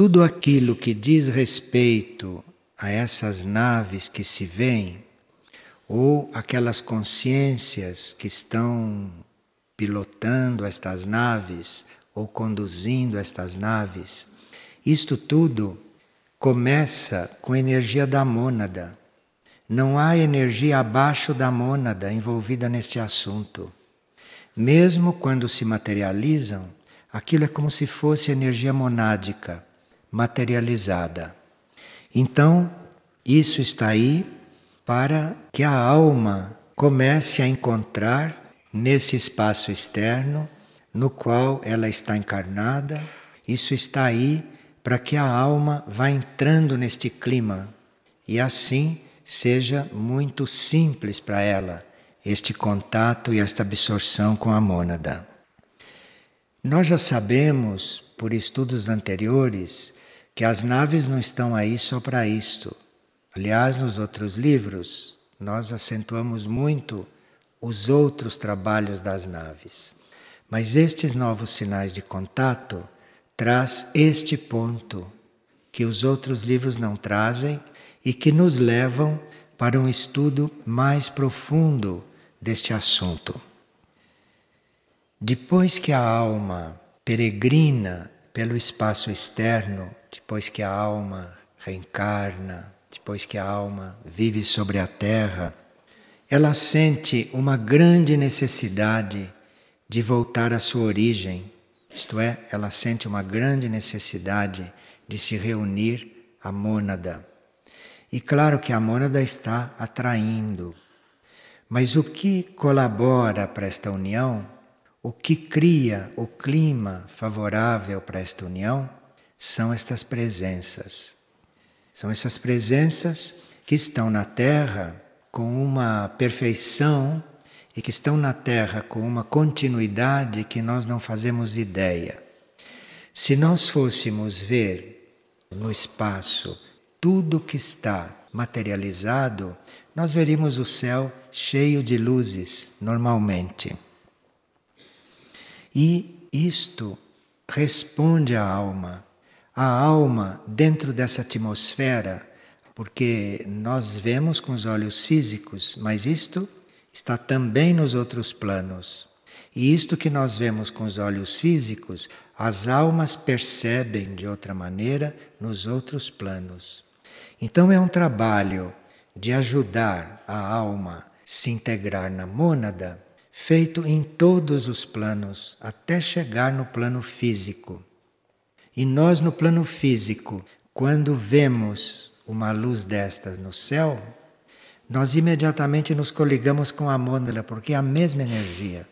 tudo aquilo que diz respeito a essas naves que se veem, ou aquelas consciências que estão pilotando estas naves ou conduzindo estas naves, isto tudo começa com a energia da mônada. Não há energia abaixo da mônada envolvida neste assunto. Mesmo quando se materializam, aquilo é como se fosse energia monádica materializada. Então, isso está aí para que a alma comece a encontrar nesse espaço externo no qual ela está encarnada. Isso está aí para que a alma vá entrando neste clima e assim seja muito simples para ela este contato e esta absorção com a mônada. Nós já sabemos, por estudos anteriores, que as naves não estão aí só para isto. Aliás, nos outros livros, nós acentuamos muito os outros trabalhos das naves. Mas estes novos sinais de contato traz este ponto que os outros livros não trazem e que nos levam para um estudo mais profundo deste assunto. Depois que a alma peregrina pelo espaço externo, depois que a alma reencarna, depois que a alma vive sobre a terra, ela sente uma grande necessidade de voltar à sua origem, isto é, ela sente uma grande necessidade de se reunir à mônada. E claro que a mônada está atraindo, mas o que colabora para esta união, o que cria o clima favorável para esta união, são estas presenças. São essas presenças que estão na Terra com uma perfeição e que estão na Terra com uma continuidade que nós não fazemos ideia. Se nós fôssemos ver no espaço tudo que está materializado, nós veríamos o céu cheio de luzes normalmente. E isto responde à alma. A alma, dentro dessa atmosfera, porque nós vemos com os olhos físicos, mas isto está também nos outros planos. E isto que nós vemos com os olhos físicos, as almas percebem de outra maneira nos outros planos. Então é um trabalho de ajudar a alma se integrar na mônada, feito em todos os planos, até chegar no plano físico. E nós, no plano físico, quando vemos uma luz destas no céu, nós imediatamente nos coligamos com a mônada, porque é a mesma energia.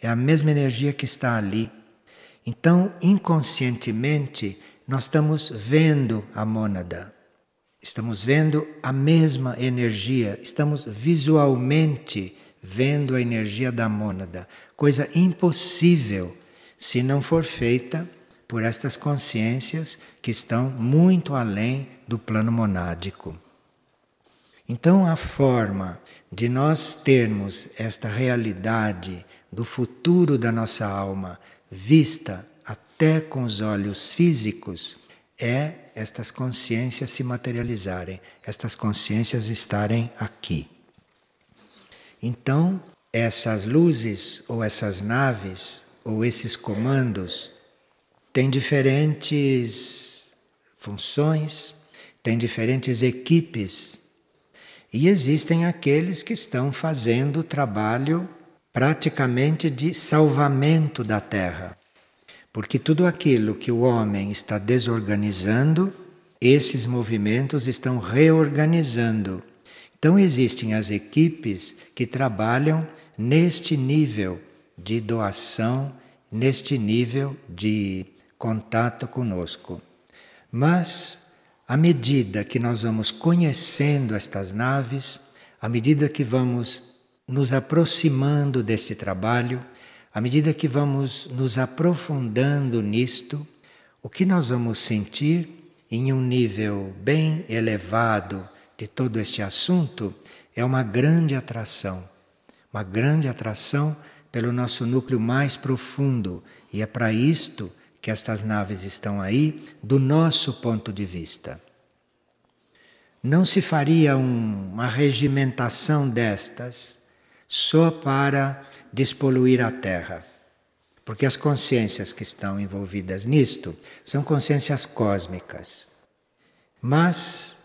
É a mesma energia que está ali. Então, inconscientemente, nós estamos vendo a mônada. Estamos vendo a mesma energia, estamos visualmente vendo a energia da mônada, coisa impossível se não for feita por estas consciências que estão muito além do plano monádico. Então, a forma de nós termos esta realidade do futuro da nossa alma vista até com os olhos físicos é estas consciências se materializarem, estas consciências estarem aqui. Então, essas luzes ou essas naves ou esses comandos têm diferentes funções, têm diferentes equipes. E existem aqueles que estão fazendo o trabalho praticamente de salvamento da Terra. Porque tudo aquilo que o homem está desorganizando, esses movimentos estão reorganizando. Então existem as equipes que trabalham neste nível de doação, neste nível de contato conosco. Mas à medida que nós vamos conhecendo estas naves, à medida que vamos nos aproximando deste trabalho, à medida que vamos nos aprofundando nisto, o que nós vamos sentir em um nível bem elevado de todo este assunto é uma grande atração, uma grande atração pelo nosso núcleo mais profundo, e é para isto que estas naves estão aí do nosso ponto de vista. Não se faria um, uma regimentação destas só para despoluir a Terra. Porque as consciências que estão envolvidas nisto são consciências cósmicas. Mas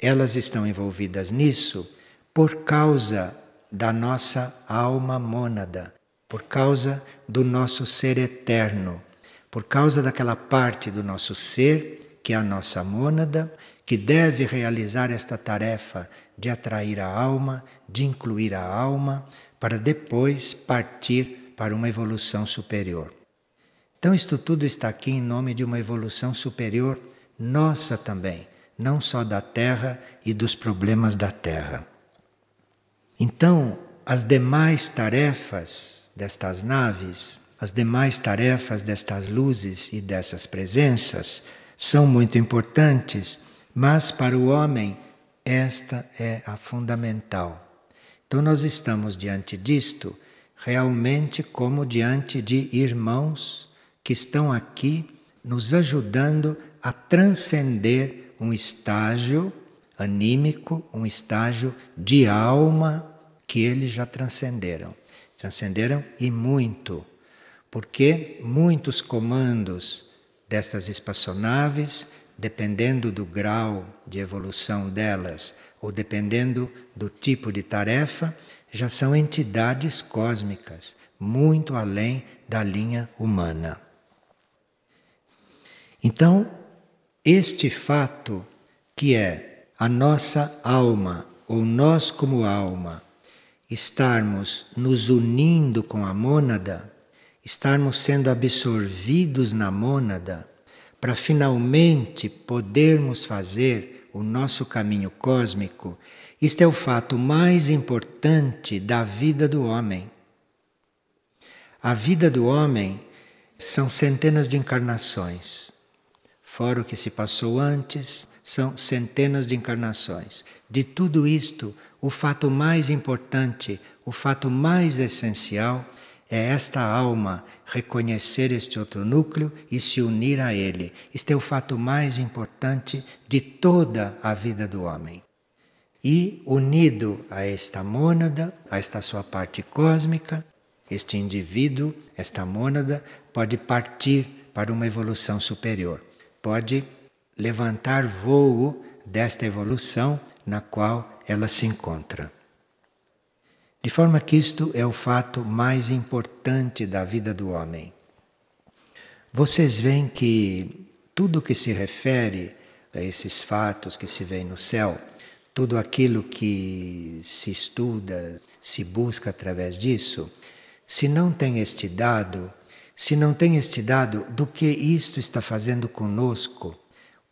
elas estão envolvidas nisso por causa da nossa alma mônada, por causa do nosso ser eterno, por causa daquela parte do nosso ser que é a nossa mônada, que deve realizar esta tarefa de atrair a alma, de incluir a alma, para depois partir para uma evolução superior. Então, isto tudo está aqui em nome de uma evolução superior nossa também, não só da Terra e dos problemas da Terra. Então, as demais tarefas destas naves, as demais tarefas destas luzes e dessas presenças são muito importantes, mas para o homem esta é a fundamental. Então, nós estamos diante disto realmente como diante de irmãos que estão aqui nos ajudando a transcender um estágio anímico, um estágio de alma que eles já transcenderam. Transcenderam e muito, porque muitos comandos destas espaçonaves, dependendo do grau de evolução delas ou dependendo do tipo de tarefa, já são entidades cósmicas, muito além da linha humana. Então, este fato que é a nossa alma, ou nós como alma, estarmos nos unindo com a mônada, estarmos sendo absorvidos na mônada, para finalmente podermos fazer o nosso caminho cósmico, isto é o fato mais importante da vida do homem. A vida do homem são centenas de encarnações. Fora o que se passou antes, são centenas de encarnações. De tudo isto, o fato mais importante, o fato mais essencial é esta alma reconhecer este outro núcleo e se unir a ele. Este é o fato mais importante de toda a vida do homem. E unido a esta mônada, a esta sua parte cósmica, este indivíduo, esta mônada, pode partir para uma evolução superior. Pode levantar voo desta evolução na qual ela se encontra. De forma que isto é o fato mais importante da vida do homem. Vocês veem que tudo que se refere a esses fatos que se vêem no céu, tudo aquilo que se estuda, se busca através disso, se não tem este dado, se não tem este dado do que isto está fazendo conosco,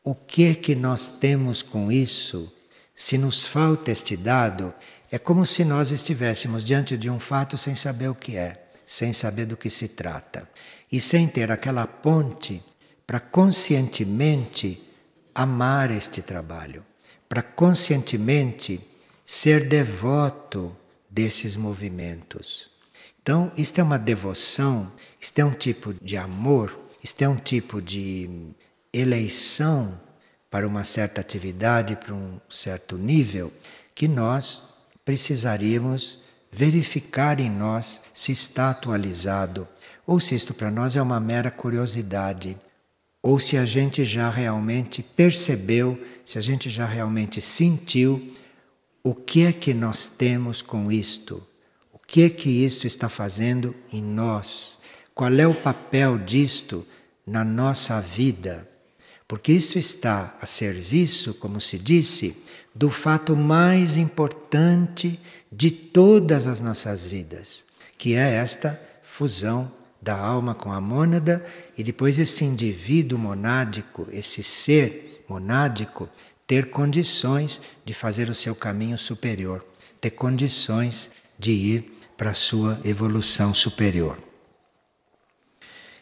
o que é que nós temos com isso, se nos falta este dado, é como se nós estivéssemos diante de um fato sem saber o que é, sem saber do que se trata, e sem ter aquela ponte para conscientemente amar este trabalho, para conscientemente ser devoto desses movimentos. Então, isto é uma devoção, isto é um tipo de amor, isto é um tipo de eleição para uma certa atividade, para um certo nível, que nós precisaríamos verificar em nós se está atualizado, ou se isto para nós é uma mera curiosidade, ou se a gente já realmente percebeu, se a gente já realmente sentiu o que é que nós temos com isto, que que isto está fazendo em nós, qual é o papel disto na nossa vida. Porque isso está a serviço, como se disse, do fato mais importante de todas as nossas vidas, que é esta fusão da alma com a mônada e depois esse indivíduo monádico, esse ser monádico, ter condições de fazer o seu caminho superior, ter condições de ir para a sua evolução superior.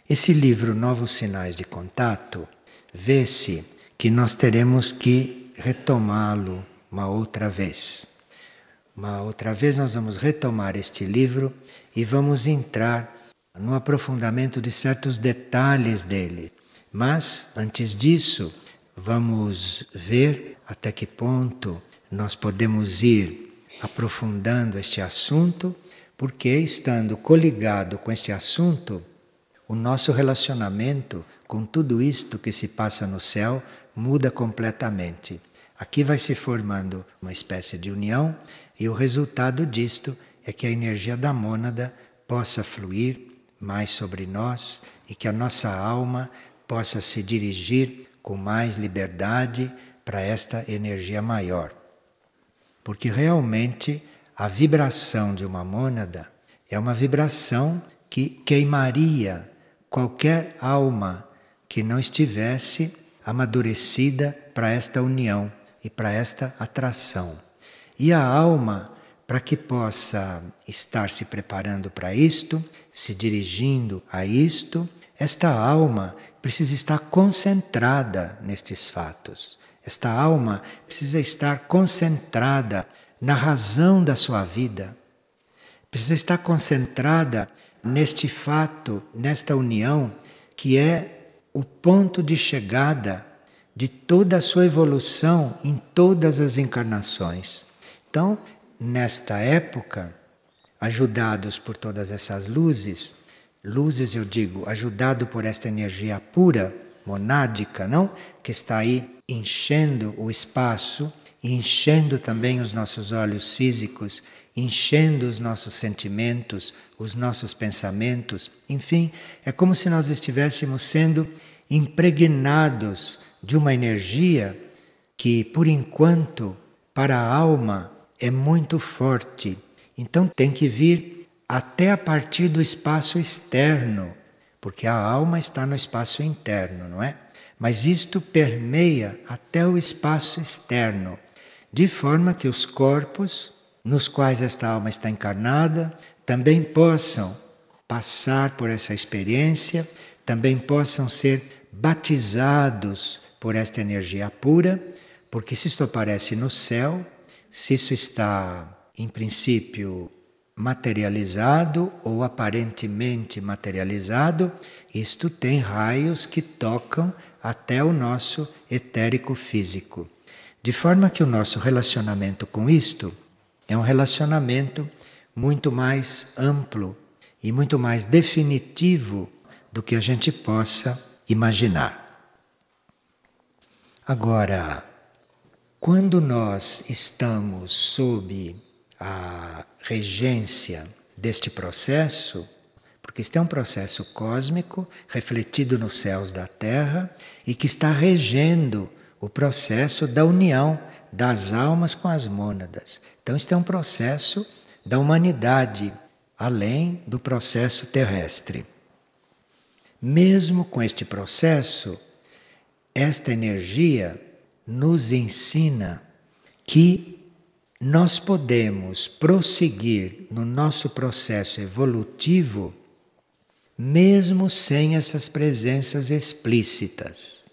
Esse livro Novos Sinais de Contato vê-se que nós teremos que retomá-lo uma outra vez. Uma outra vez nós vamos retomar este livro e vamos entrar no aprofundamento de certos detalhes dele. Mas, antes disso, vamos ver até que ponto nós podemos ir aprofundando este assunto, porque estando coligado com este assunto, o nosso relacionamento com tudo isto que se passa no céu muda completamente. Aqui vai se formando uma espécie de união, e o resultado disto é que a energia da mônada possa fluir mais sobre nós e que a nossa alma possa se dirigir com mais liberdade para esta energia maior. Porque realmente a vibração de uma mônada é uma vibração que queimaria qualquer alma que não estivesse amadurecida para esta união e para esta atração. E a alma, para que possa estar se preparando para isto, se dirigindo a isto, esta alma precisa estar concentrada nestes fatos. Esta alma precisa estar concentrada na razão da sua vida. Precisa estar concentrada neste fato, nesta união, que é o ponto de chegada de toda a sua evolução em todas as encarnações. Então, nesta época, ajudados por todas essas luzes, luzes eu digo, ajudado por esta energia pura, monádica, não? Que está aí enchendo o espaço, enchendo também os nossos olhos físicos, enchendo os nossos sentimentos, os nossos pensamentos, enfim, é como se nós estivéssemos sendo impregnados de uma energia que, por enquanto, para a alma é muito forte. Então tem que vir até a partir do espaço externo, porque a alma está no espaço interno, não é? Mas isto permeia até o espaço externo, de forma que os corpos nos quais esta alma está encarnada também possam passar por essa experiência, também possam ser batizados por esta energia pura, porque se isto aparece no céu, se isso está, em princípio, materializado ou aparentemente materializado, isto tem raios que tocam até o nosso etérico físico. De forma que o nosso relacionamento com isto é um relacionamento muito mais amplo e muito mais definitivo do que a gente possa imaginar. Agora, quando nós estamos sob a regência deste processo, porque este é um processo cósmico refletido nos céus da Terra e que está regendo o processo da união das almas com as mônadas. Então, este é um processo da humanidade, além do processo terrestre. Mesmo com este processo, esta energia nos ensina que nós podemos prosseguir no nosso processo evolutivo mesmo sem essas presenças explícitas.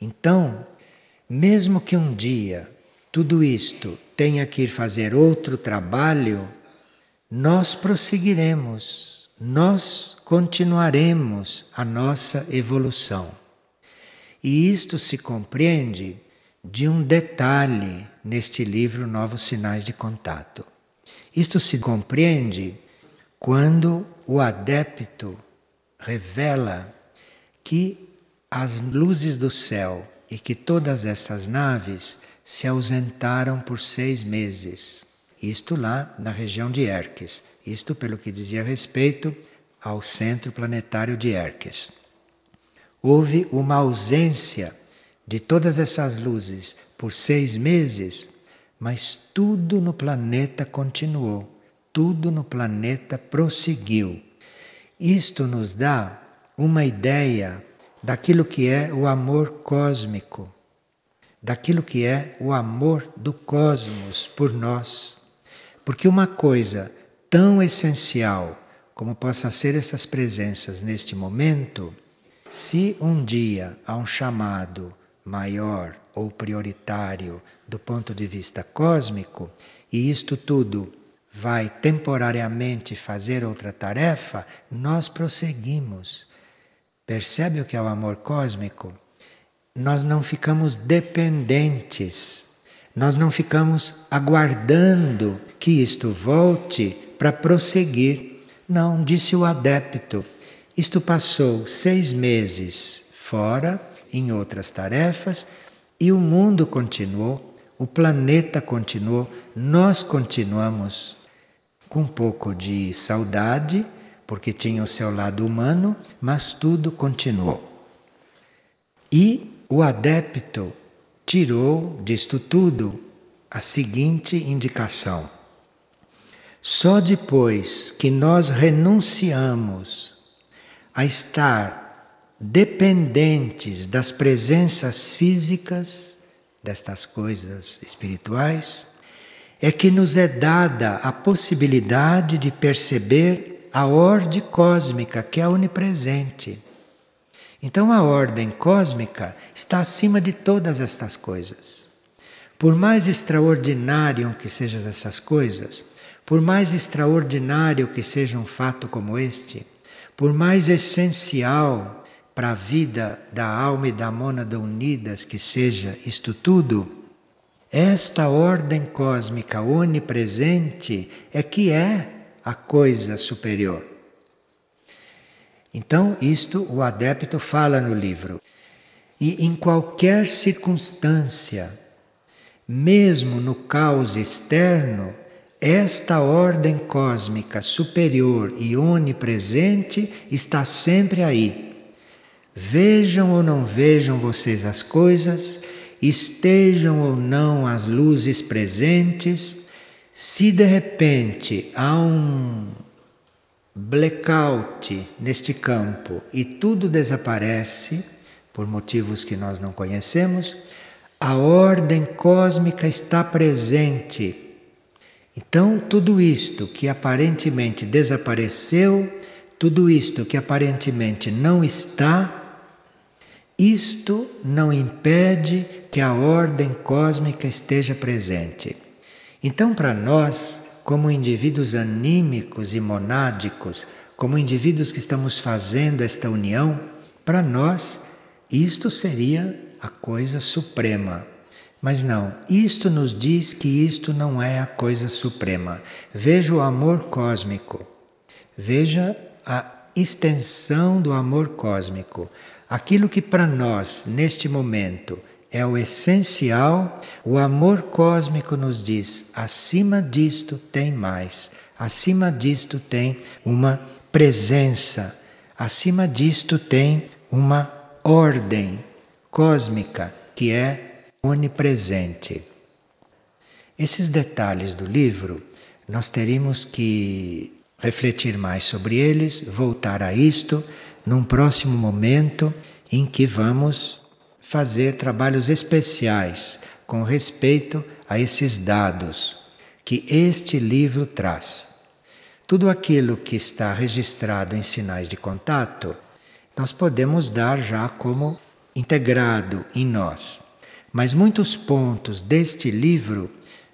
Então, mesmo que um dia tudo isto tenha que ir fazer outro trabalho, nós prosseguiremos, nós continuaremos a nossa evolução. E isto se compreende de um detalhe neste livro Novos Sinais de Contato. Isto se compreende quando o adepto revela que as luzes do céu e que todas estas naves se ausentaram por seis meses. Isto lá na região de Erques. Isto pelo que dizia respeito ao centro planetário de Erques. Houve uma ausência de todas essas luzes por seis meses, mas tudo no planeta continuou, tudo no planeta prosseguiu. Isto nos dá uma ideia daquilo que é o amor cósmico, daquilo que é o amor do cosmos por nós. Porque uma coisa tão essencial como possa ser essas presenças neste momento, se um dia há um chamado maior ou prioritário do ponto de vista cósmico, e isto tudo vai temporariamente fazer outra tarefa, nós prosseguimos. Percebe o que é o amor cósmico? Nós não ficamos dependentes, nós não ficamos aguardando que isto volte para prosseguir. Não, disse o adepto. Isto passou seis meses fora, em outras tarefas, e o mundo continuou, o planeta continuou, nós continuamos com um pouco de saudade, porque tinha o seu lado humano, mas tudo continuou. E o adepto tirou disto tudo a seguinte indicação: só depois que nós renunciamos a estar dependentes das presenças físicas, destas coisas espirituais, é que nos é dada a possibilidade de perceber a ordem cósmica que é onipresente. Então a ordem cósmica está acima de todas estas coisas. Por mais extraordinário que sejam essas coisas, por mais extraordinário que seja um fato como este, por mais essencial para a vida da alma e da mônada unidas que seja isto tudo, esta ordem cósmica onipresente é que é a coisa superior. Então, isto o adepto fala no livro. E em qualquer circunstância, mesmo no caos externo, esta ordem cósmica superior e onipresente está sempre aí. Vejam ou não vejam vocês as coisas, estejam ou não as luzes presentes, se de repente há um blackout neste campo e tudo desaparece, por motivos que nós não conhecemos, a ordem cósmica está presente. Então, tudo isto que aparentemente desapareceu, tudo isto que aparentemente não está, isto não impede que a ordem cósmica esteja presente. Então, para nós, como indivíduos anímicos e monádicos, como indivíduos que estamos fazendo esta união, para nós, isto seria a coisa suprema. Mas não, isto nos diz que isto não é a coisa suprema. Veja o amor cósmico, veja a extensão do amor cósmico. Aquilo que para nós, neste momento, é o essencial, o amor cósmico nos diz: acima disto tem mais, acima disto tem uma presença, acima disto tem uma ordem cósmica que é onipresente. Esses detalhes do livro nós teríamos que refletir mais sobre eles, voltar a isto num próximo momento em que vamos fazer trabalhos especiais com respeito a esses dados que este livro traz. Tudo aquilo que está registrado em sinais de contato, nós podemos dar já como integrado em nós. Mas muitos pontos deste livro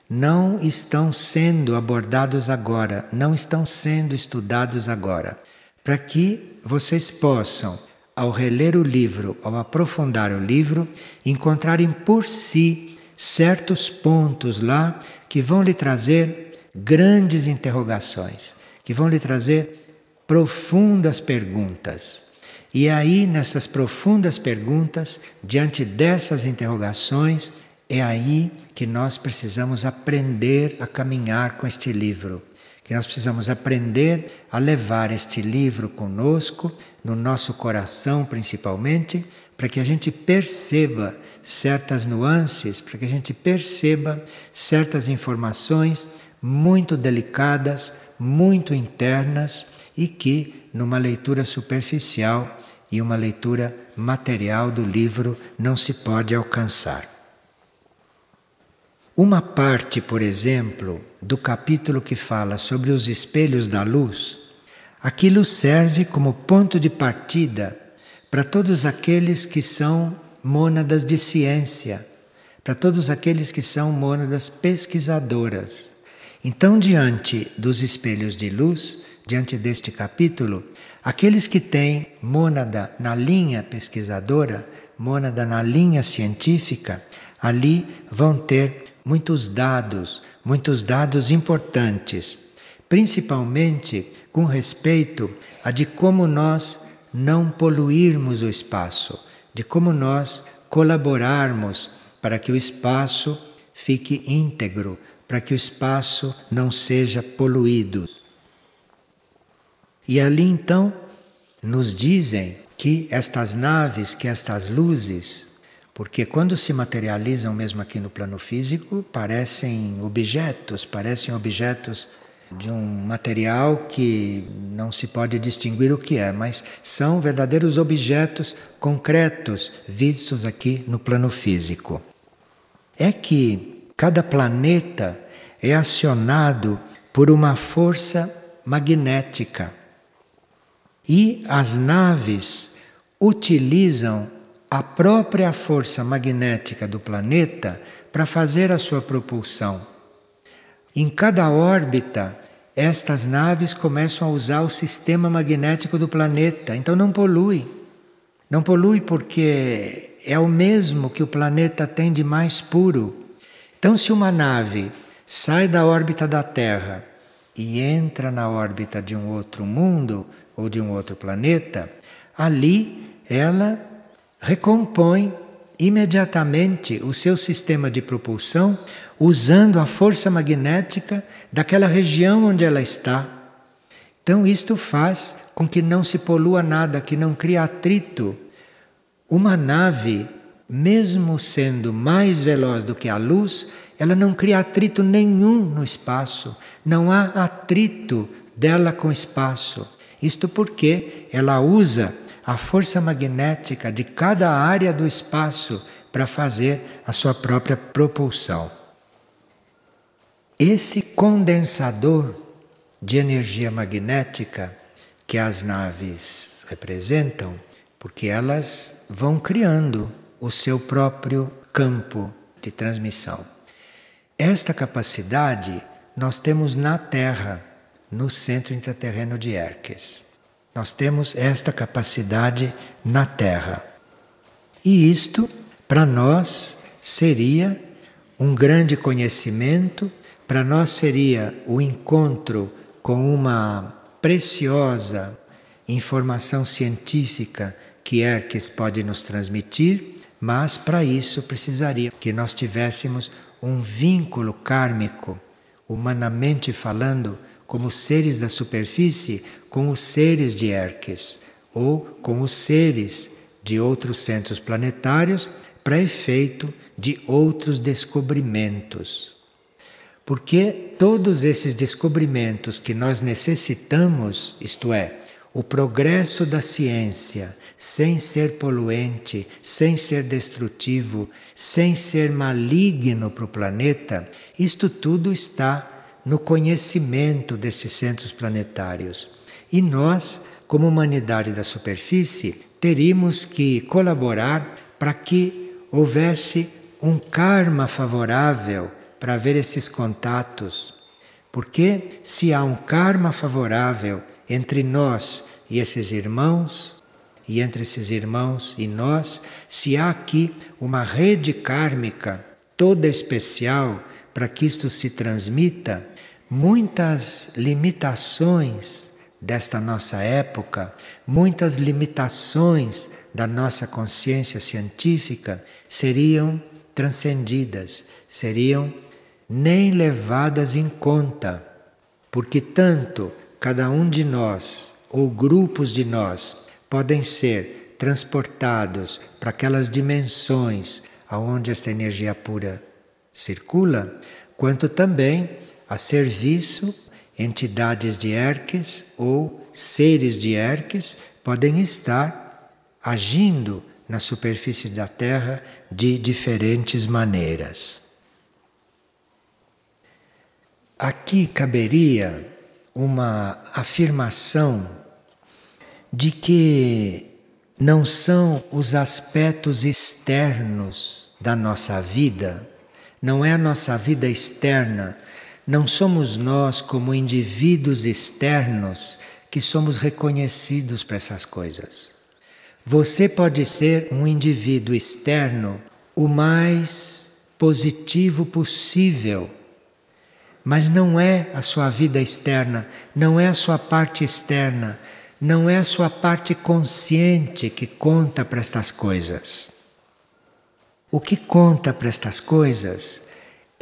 não estão sendo abordados agora, não estão sendo estudados agora para que vocês possam, ao reler o livro, ao aprofundar o livro, encontrarem por si certos pontos lá que vão lhe trazer grandes interrogações, que vão lhe trazer profundas perguntas. E é aí, nessas profundas perguntas, diante dessas interrogações, é aí que nós precisamos aprender a caminhar com este livro que nós precisamos aprender a levar este livro conosco, no nosso coração principalmente, para que a gente perceba certas nuances, para que a gente perceba certas informações muito delicadas, muito internas e que, numa leitura superficial e uma leitura material do livro, não se pode alcançar. Uma parte, por exemplo, do capítulo que fala sobre os espelhos da luz, aquilo serve como ponto de partida para todos aqueles que são mônadas de ciência, para todos aqueles que são mônadas pesquisadoras. Então, diante dos espelhos de luz, diante deste capítulo, aqueles que têm mônada na linha pesquisadora, mônada na linha científica, ali vão ter muitos dados, muitos dados importantes, principalmente com respeito a de como nós não poluirmos o espaço, de como nós colaborarmos para que o espaço fique íntegro, para que o espaço não seja poluído. E ali então nos dizem que estas naves, que estas luzes, porque quando se materializam mesmo aqui no plano físico, parecem objetos, parecem objetos de um material que não se pode distinguir o que é, mas são verdadeiros objetos concretos vistos aqui no plano físico. É que cada planeta é acionado por uma força magnética. E as naves utilizam a própria força magnética do planeta para fazer a sua propulsão. Em cada órbita estas naves começam a usar o sistema magnético do planeta, então não polui. Não polui porque é o mesmo que o planeta tem de mais puro. Então, se uma nave sai da órbita da Terra e entra na órbita de um outro mundo ou de um outro planeta, ali ela recompõe imediatamente o seu sistema de propulsão usando a força magnética daquela região onde ela está. Então, isto faz com que não se polua nada, que não crie atrito. Uma nave, mesmo sendo mais veloz do que a luz, ela não cria atrito nenhum no espaço. Não há atrito dela com o espaço. Isto porque ela usa a força magnética de cada área do espaço para fazer a sua própria propulsão. Esse condensador de energia magnética que as naves representam, porque elas vão criando o seu próprio campo de transmissão. Esta capacidade nós temos na Terra, no centro intraterreno de Erques. Nós temos esta capacidade na Terra. E isto, para nós, seria um grande conhecimento para nós seria o encontro com uma preciosa informação científica que Erques pode nos transmitir, mas para isso precisaria que nós tivéssemos um vínculo kármico, humanamente falando, como seres da superfície, com os seres de Erques ou com os seres de outros centros planetários para efeito de outros descobrimentos. Porque todos esses descobrimentos que nós necessitamos, isto é, o progresso da ciência, sem ser poluente, sem ser destrutivo, sem ser maligno para o planeta, isto tudo está no conhecimento desses centros planetários. E nós, como humanidade da superfície, teríamos que colaborar para que houvesse um karma favorável para ver esses contatos. Porque se há um karma favorável entre nós e esses irmãos, e entre esses irmãos e nós, se há aqui uma rede kármica toda especial para que isto se transmita, muitas limitações desta nossa época, muitas limitações da nossa consciência científica seriam transcendidas, seriam nem levadas em conta, porque tanto cada um de nós ou grupos de nós podem ser transportados para aquelas dimensões aonde esta energia pura circula, quanto também a serviço entidades de Erques ou seres de Erques podem estar agindo na superfície da Terra de diferentes maneiras. Aqui caberia uma afirmação de que não são os aspectos externos da nossa vida, não é a nossa vida externa, Não somos nós, como indivíduos externos, que somos reconhecidos para essas coisas. Você pode ser um indivíduo externo o mais positivo possível, mas não é a sua vida externa, não é a sua parte externa, não é a sua parte consciente que conta para estas coisas. O que conta para estas coisas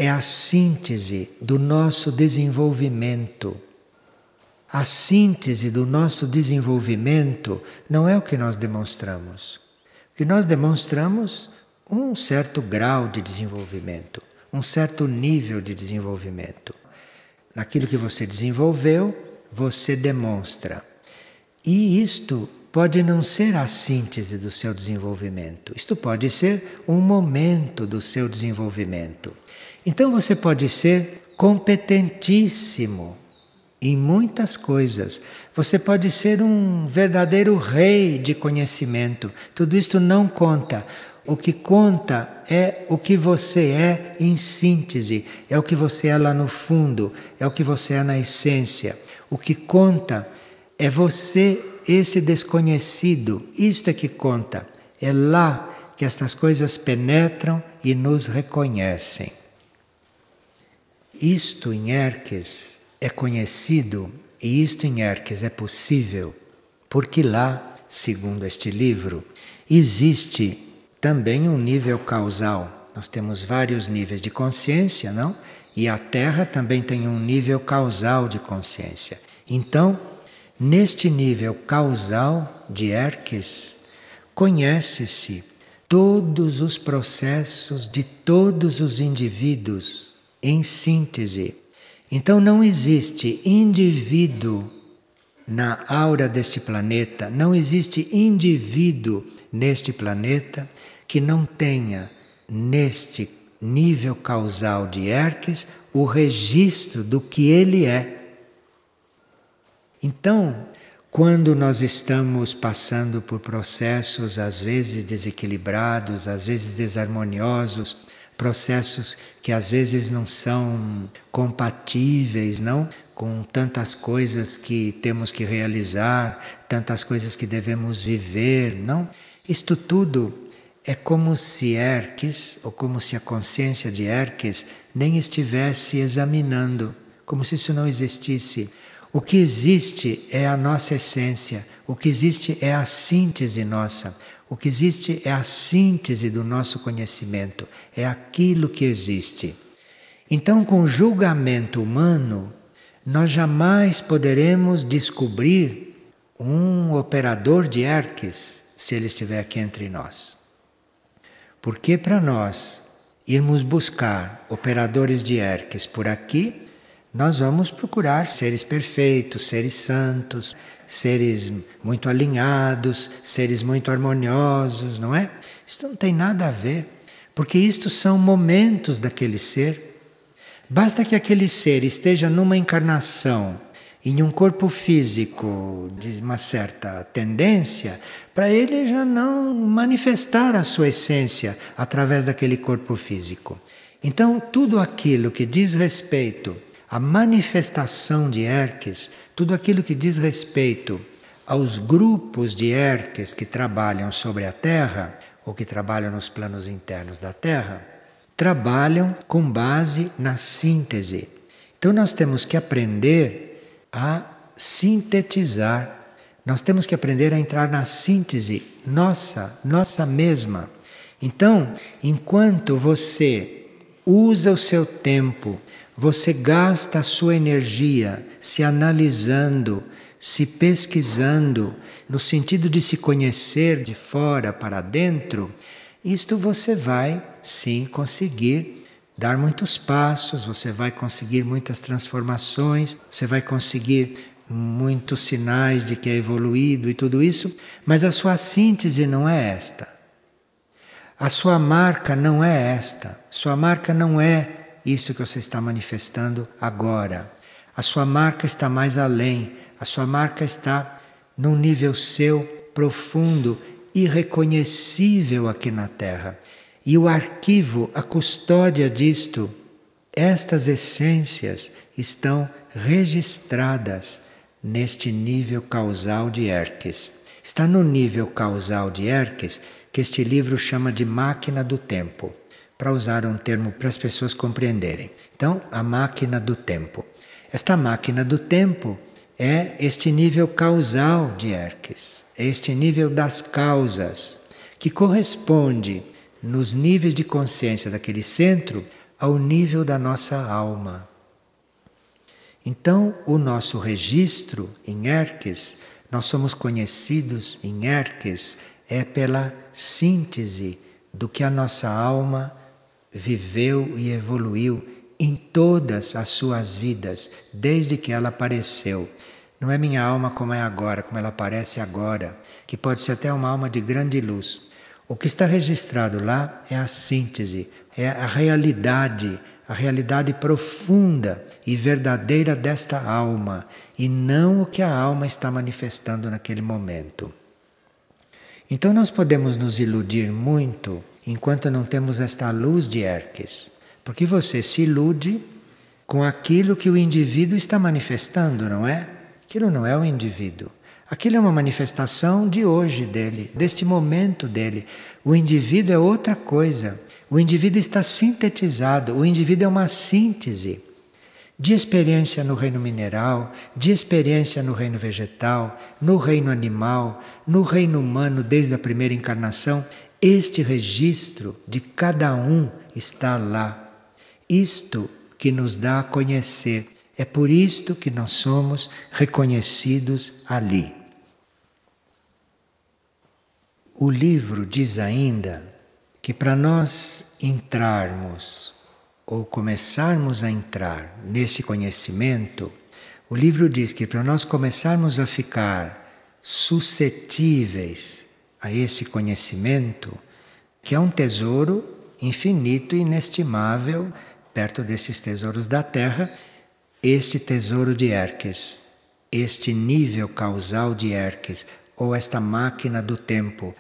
é a síntese do nosso desenvolvimento. A síntese do nosso desenvolvimento não é o que nós demonstramos. O que nós demonstramos um certo grau de desenvolvimento, um certo nível de desenvolvimento. Naquilo que você desenvolveu, você demonstra. E isto pode não ser a síntese do seu desenvolvimento. Isto pode ser um momento do seu desenvolvimento. Então você pode ser competentíssimo em muitas coisas. Você pode ser um verdadeiro rei de conhecimento. Tudo isto não conta. O que conta é o que você é em síntese, é o que você é lá no fundo, é o que você é na essência. O que conta é você esse desconhecido, isto é que conta. É lá que estas coisas penetram e nos reconhecem. Isto em Erques é conhecido e isto em Erques é possível, porque lá, segundo este livro, existe também um nível causal. Nós temos vários níveis de consciência, não? E a Terra também tem um nível causal de consciência. Então, Neste nível causal de Erques, conhece-se todos os processos de todos os indivíduos em síntese. Então não existe indivíduo na aura deste planeta, não existe indivíduo neste planeta que não tenha neste nível causal de Erques o registro do que ele é. Então, quando nós estamos passando por processos às vezes desequilibrados, às vezes desarmoniosos, processos que às vezes não são compatíveis, não, com tantas coisas que temos que realizar, tantas coisas que devemos viver, não? Isto tudo é como se Erques, ou como se a consciência de Erques nem estivesse examinando, como se isso não existisse. O que existe é a nossa essência, o que existe é a síntese nossa, o que existe é a síntese do nosso conhecimento, é aquilo que existe. Então, com o julgamento humano, nós jamais poderemos descobrir um operador de Erques se ele estiver aqui entre nós. Porque para nós irmos buscar operadores de Erques por aqui, nós vamos procurar seres perfeitos, seres santos, seres muito alinhados, seres muito harmoniosos, não é? Isso não tem nada a ver, porque isto são momentos daquele ser. Basta que aquele ser esteja numa encarnação, em um corpo físico de uma certa tendência, para ele já não manifestar a sua essência através daquele corpo físico. Então, tudo aquilo que diz respeito a manifestação de Erques, tudo aquilo que diz respeito aos grupos de Erques que trabalham sobre a Terra, ou que trabalham nos planos internos da Terra, trabalham com base na síntese. Então nós temos que aprender a sintetizar. Nós temos que aprender a entrar na síntese nossa, nossa mesma. Então, enquanto você usa o seu tempo você gasta a sua energia se analisando, se pesquisando, no sentido de se conhecer de fora para dentro, isto você vai sim conseguir dar muitos passos, você vai conseguir muitas transformações, você vai conseguir muitos sinais de que é evoluído e tudo isso, mas a sua síntese não é esta. A sua marca não é esta. Sua marca não é isso que você está manifestando agora. A sua marca está mais além, a sua marca está num nível seu profundo, irreconhecível aqui na Terra. E o arquivo, a custódia disto, Estas essências estão registradas neste nível causal de Erques. Está no nível causal de Erques que este livro chama de máquina do tempo, para usar um termo para as pessoas compreenderem. Então, a máquina do tempo. Esta máquina do tempo é este nível causal de Erques, é este nível das causas, que corresponde nos níveis de consciência daquele centro ao nível da nossa alma. Então, o nosso registro em Erques, nós somos conhecidos em Erques, é pela síntese do que a nossa alma viveu e evoluiu em todas as suas vidas, desde que ela apareceu. Não é minha alma como é agora, como ela aparece agora, que pode ser até uma alma de grande luz. O que está registrado lá é a síntese, é a realidade, a realidade profunda e verdadeira desta alma, e não o que a alma está manifestando naquele momento. Então nós podemos nos iludir muito enquanto não temos esta luz de Erques. Porque você se ilude com aquilo que o indivíduo está manifestando, não é? Aquilo não é o indivíduo. Aquilo é uma manifestação de hoje dele, deste momento dele. O indivíduo é outra coisa. O indivíduo está sintetizado, o indivíduo é uma síntese de experiência no reino mineral, de experiência no reino vegetal, no reino animal, no reino humano desde a primeira encarnação. Este registro de cada um está lá isto que nos dá a conhecer. É por isto que nós somos reconhecidos ali. O livro diz ainda que para nós entrarmos ou começarmos a entrar nesse conhecimento, o livro diz que para nós começarmos a ficar suscetíveis a esse conhecimento, que é um tesouro infinito e inestimável perto desses tesouros da Terra, este tesouro de Erques, este nível causal de Erques, ou esta máquina do tempo.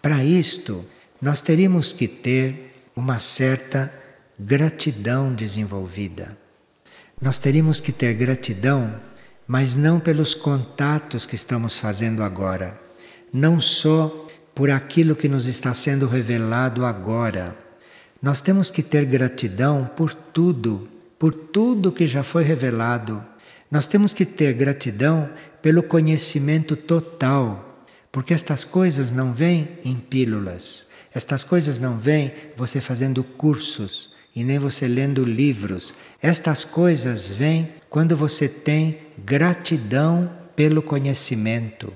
Para isto, nós teríamos que ter uma certa gratidão desenvolvida. Nós teríamos que ter gratidão, mas não pelos contatos que estamos fazendo agora, não só por aquilo que nos está sendo revelado agora nós temos que ter gratidão por tudo, por tudo que já foi revelado. Nós temos que ter gratidão pelo conhecimento total, porque estas coisas não vêm em pílulas. Estas coisas não vêm você fazendo cursos e nem você lendo livros. Estas coisas vêm quando você tem gratidão pelo conhecimento.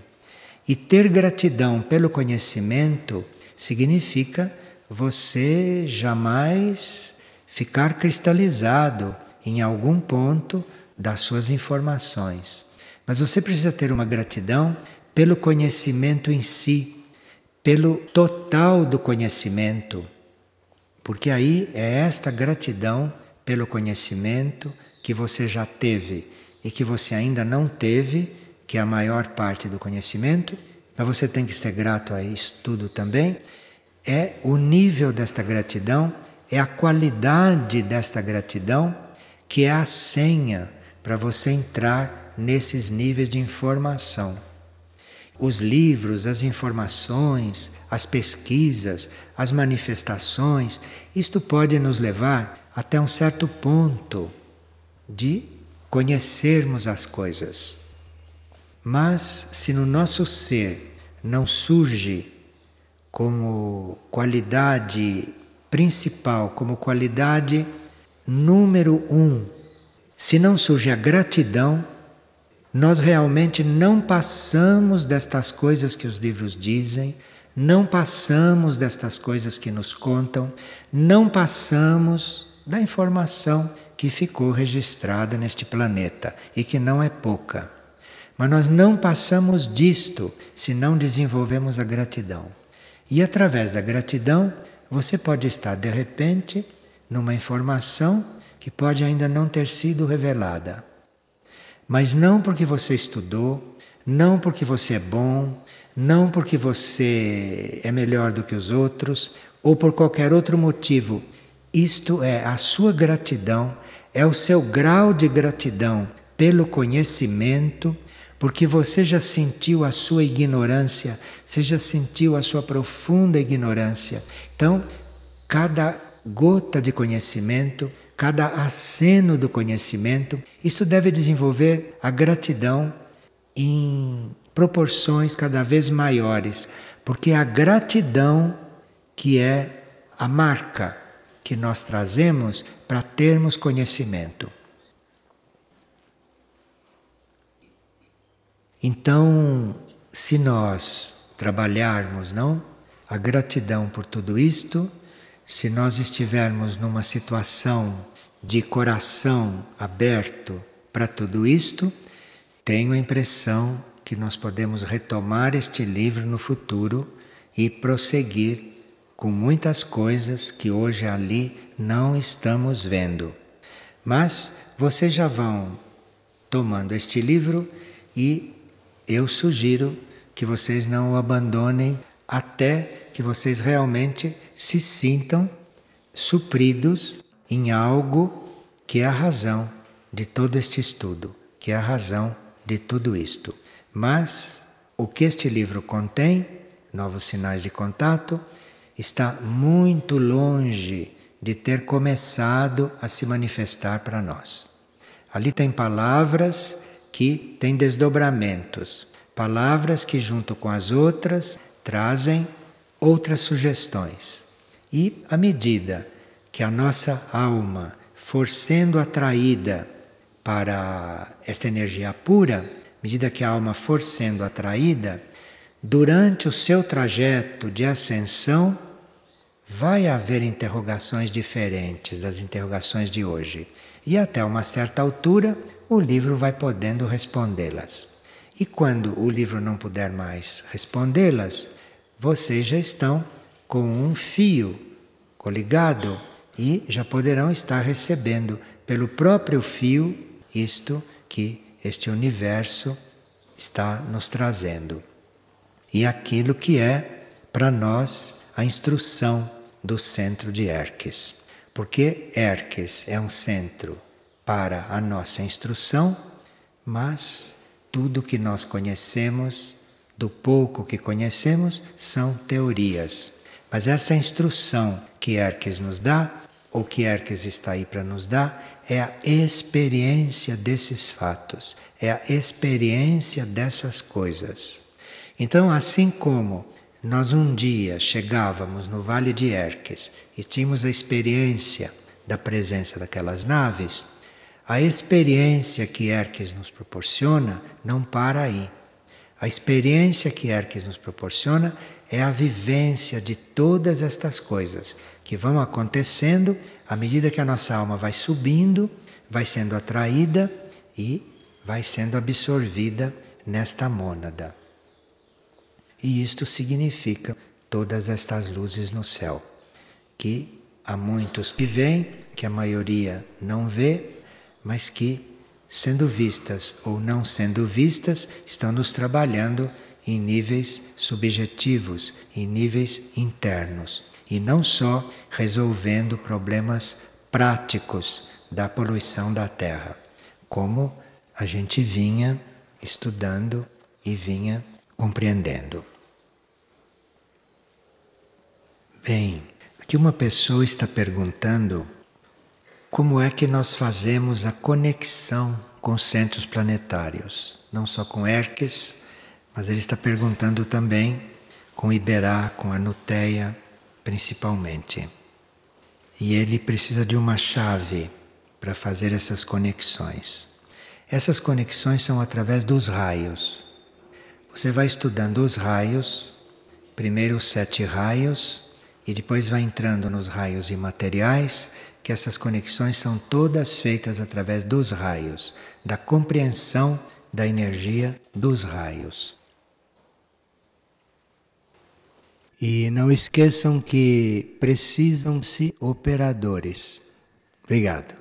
E ter gratidão pelo conhecimento significa você jamais ficar cristalizado em algum ponto das suas informações. Mas você precisa ter uma gratidão pelo conhecimento em si, pelo total do conhecimento. Porque aí é esta gratidão pelo conhecimento que você já teve e que você ainda não teve, que é a maior parte do conhecimento, mas você tem que ser grato a isso tudo também é o nível desta gratidão, é a qualidade desta gratidão que é a senha para você entrar nesses níveis de informação. Os livros, as informações, as pesquisas, as manifestações, isto pode nos levar até um certo ponto de conhecermos as coisas. Mas se no nosso ser não surge como qualidade principal, como qualidade número um. Se não surge a gratidão, nós realmente não passamos destas coisas que os livros dizem, não passamos destas coisas que nos contam, não passamos da informação que ficou registrada neste planeta e que não é pouca. Mas nós não passamos disto se não desenvolvemos a gratidão. E através da gratidão, você pode estar de repente numa informação que pode ainda não ter sido revelada. Mas não porque você estudou, não porque você é bom, não porque você é melhor do que os outros ou por qualquer outro motivo. isto é a sua gratidão, é o seu grau de gratidão pelo conhecimento, porque você já sentiu a sua ignorância, você já sentiu a sua profunda ignorância. Então, cada gota de conhecimento, cada aceno do conhecimento, isso deve desenvolver a gratidão em proporções cada vez maiores, porque é a gratidão que é a marca que nós trazemos para termos conhecimento. Então, se nós trabalharmos, não, a gratidão por tudo isto, se nós estivermos numa situação de coração aberto para tudo isto, tenho a impressão que nós podemos retomar este livro no futuro e prosseguir com muitas coisas que hoje ali não estamos vendo. Mas vocês já vão tomando este livro e eu sugiro que vocês não o abandonem até que vocês realmente se sintam supridos em algo que é a razão de todo este estudo, que é a razão de tudo isto. Mas o que este livro contém, novos sinais de contato, está muito longe de ter começado a se manifestar para nós. Ali tem palavras que têm desdobramentos, palavras que, junto com as outras, trazem outras sugestões. E à medida que a nossa alma for sendo atraída para esta energia pura, à medida que a alma for sendo atraída, durante o seu trajeto de ascensão, vai haver interrogações diferentes das interrogações de hoje. E até uma certa altura, o livro vai podendo respondê-las. E quando o livro não puder mais respondê-las, vocês já estão com um fio coligado e já poderão estar recebendo pelo próprio fio isto que este universo está nos trazendo. E aquilo que é para nós a instrução do centro de Erques. Porque Erques é um centro para a nossa instrução, mas tudo que nós conhecemos, do pouco que conhecemos, são teorias. Mas essa instrução que Erques nos dá, ou que Erques está aí para nos dar, é a experiência desses fatos, é a experiência dessas coisas. Então, assim como nós um dia chegávamos no Vale de Erques e tínhamos a experiência da presença daquelas naves, a experiência que Erques nos proporciona não para aí. A experiência que Erques nos proporciona é a vivência de todas estas coisas que vão acontecendo à medida que a nossa alma vai subindo, vai sendo atraída e vai sendo absorvida nesta mônada. E isto significa todas estas luzes no céu, que há muitos que veem, que a maioria não vê, mas que, sendo vistas ou não sendo vistas, estão nos trabalhando em níveis subjetivos, em níveis internos, e não só resolvendo problemas práticos da poluição da Terra, como a gente vinha estudando e vinha compreendendo. Bem, aqui uma pessoa está perguntando como é que nós fazemos a conexão com centros planetários, não só com Herques, mas ele está perguntando também com Iberá, com a Nuteia, principalmente. E ele precisa de uma chave para fazer essas conexões. Essas conexões são através dos raios. Você vai estudando os raios, primeiro os sete raios, e depois vai entrando nos raios imateriais que essas conexões são todas feitas através dos raios, da compreensão da energia dos raios. E não esqueçam que precisam-se operadores. Obrigado.